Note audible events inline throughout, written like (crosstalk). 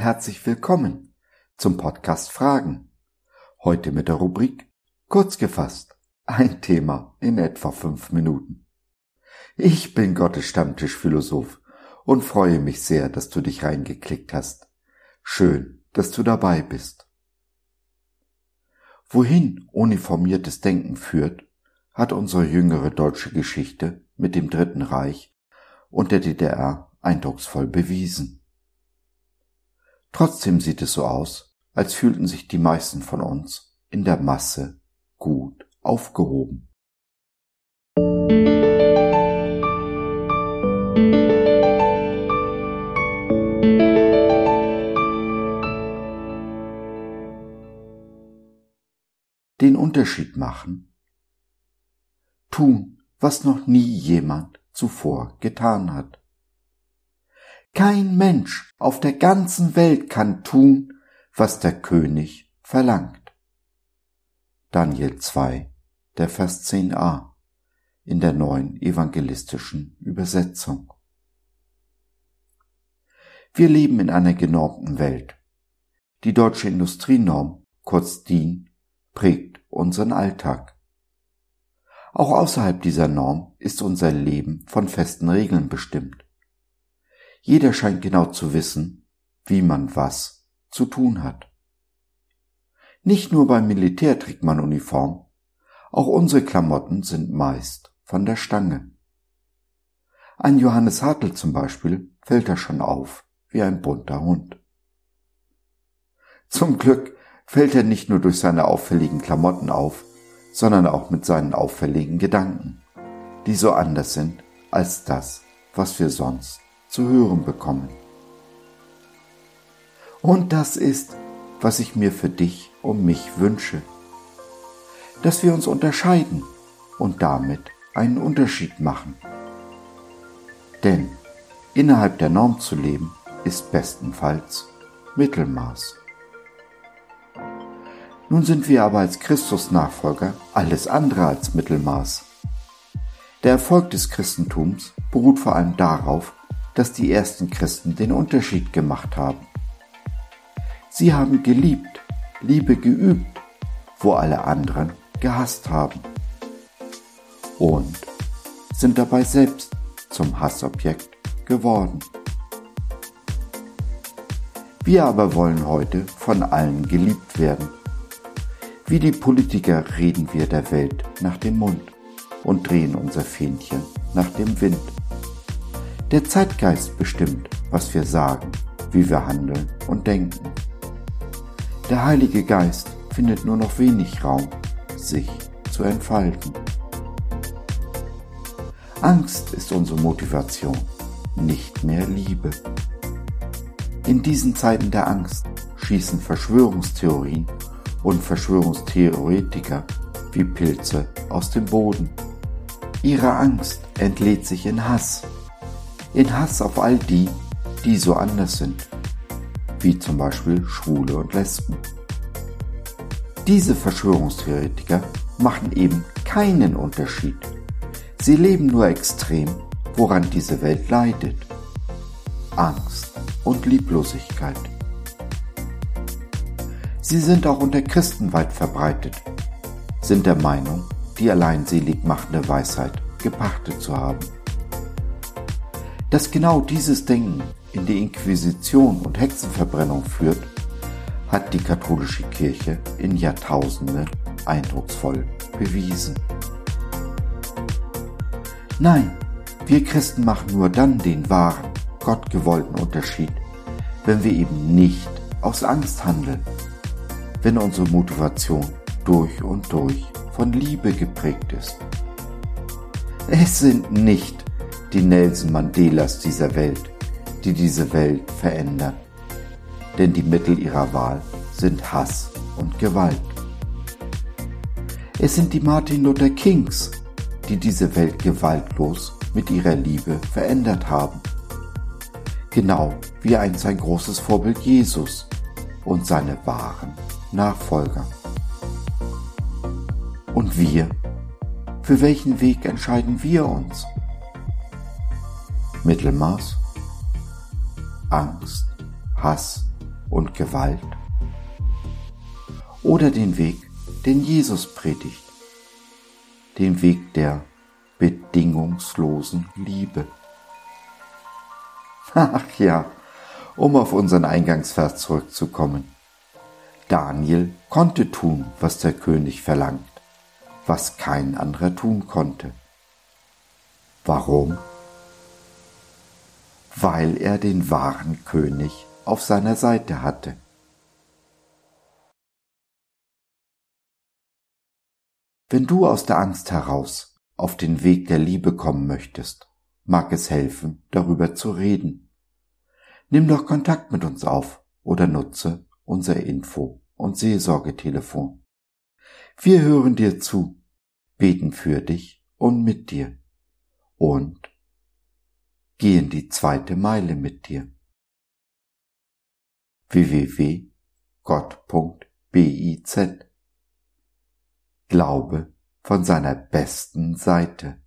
herzlich willkommen zum Podcast Fragen. Heute mit der Rubrik Kurz gefasst. Ein Thema in etwa fünf Minuten. Ich bin Gottes Stammtischphilosoph und freue mich sehr, dass du dich reingeklickt hast. Schön, dass du dabei bist. Wohin uniformiertes Denken führt, hat unsere jüngere deutsche Geschichte mit dem Dritten Reich und der DDR eindrucksvoll bewiesen. Trotzdem sieht es so aus, als fühlten sich die meisten von uns in der Masse gut aufgehoben. Den Unterschied machen, tun, was noch nie jemand zuvor getan hat. Kein Mensch auf der ganzen Welt kann tun, was der König verlangt. Daniel 2, der Vers 10a in der neuen evangelistischen Übersetzung. Wir leben in einer genormten Welt. Die deutsche Industrienorm, kurz DIN, prägt unseren Alltag. Auch außerhalb dieser Norm ist unser Leben von festen Regeln bestimmt. Jeder scheint genau zu wissen, wie man was zu tun hat. Nicht nur beim Militär trägt man Uniform, auch unsere Klamotten sind meist von der Stange. Ein Johannes Hartl zum Beispiel fällt da schon auf wie ein bunter Hund. Zum Glück fällt er nicht nur durch seine auffälligen Klamotten auf, sondern auch mit seinen auffälligen Gedanken, die so anders sind als das, was wir sonst zu hören bekommen. Und das ist, was ich mir für dich und mich wünsche, dass wir uns unterscheiden und damit einen Unterschied machen. Denn innerhalb der Norm zu leben ist bestenfalls Mittelmaß. Nun sind wir aber als Christus-Nachfolger alles andere als Mittelmaß. Der Erfolg des Christentums beruht vor allem darauf, dass die ersten Christen den Unterschied gemacht haben. Sie haben geliebt, Liebe geübt, wo alle anderen gehasst haben. Und sind dabei selbst zum Hassobjekt geworden. Wir aber wollen heute von allen geliebt werden. Wie die Politiker reden wir der Welt nach dem Mund und drehen unser Fähnchen nach dem Wind. Der Zeitgeist bestimmt, was wir sagen, wie wir handeln und denken. Der Heilige Geist findet nur noch wenig Raum, sich zu entfalten. Angst ist unsere Motivation, nicht mehr Liebe. In diesen Zeiten der Angst schießen Verschwörungstheorien und Verschwörungstheoretiker wie Pilze aus dem Boden. Ihre Angst entlädt sich in Hass in Hass auf all die, die so anders sind, wie zum Beispiel Schwule und Lesben. Diese Verschwörungstheoretiker machen eben keinen Unterschied. Sie leben nur extrem, woran diese Welt leidet. Angst und Lieblosigkeit. Sie sind auch unter Christen weit verbreitet, sind der Meinung, die allein selig machende Weisheit gepachtet zu haben. Dass genau dieses Denken in die Inquisition und Hexenverbrennung führt, hat die katholische Kirche in Jahrtausenden eindrucksvoll bewiesen. Nein, wir Christen machen nur dann den wahren, gottgewollten Unterschied, wenn wir eben nicht aus Angst handeln, wenn unsere Motivation durch und durch von Liebe geprägt ist. Es sind nicht die Nelson Mandelas dieser Welt, die diese Welt verändern. Denn die Mittel ihrer Wahl sind Hass und Gewalt. Es sind die Martin Luther Kings, die diese Welt gewaltlos mit ihrer Liebe verändert haben. Genau wie einst sein großes Vorbild Jesus und seine wahren Nachfolger. Und wir? Für welchen Weg entscheiden wir uns? Mittelmaß, Angst, Hass, und Gewalt? Oder den Weg, den Jesus predigt, den Weg der bedingungslosen Liebe? (laughs) Ach ja, um auf unseren Eingangsvers zurückzukommen. Daniel konnte tun, was der König verlangt, was kein anderer tun konnte. Warum? Weil er den wahren König auf seiner Seite hatte. Wenn du aus der Angst heraus auf den Weg der Liebe kommen möchtest, mag es helfen, darüber zu reden. Nimm doch Kontakt mit uns auf oder nutze unser Info- und Seelsorgetelefon. Wir hören dir zu, beten für dich und mit dir und gehen die zweite Meile mit dir. www.gott.biz Glaube von seiner besten Seite.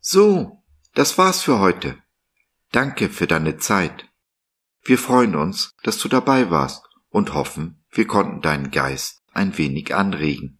So, das war's für heute. Danke für deine Zeit. Wir freuen uns, dass du dabei warst und hoffen, wir konnten deinen Geist ein wenig anregen.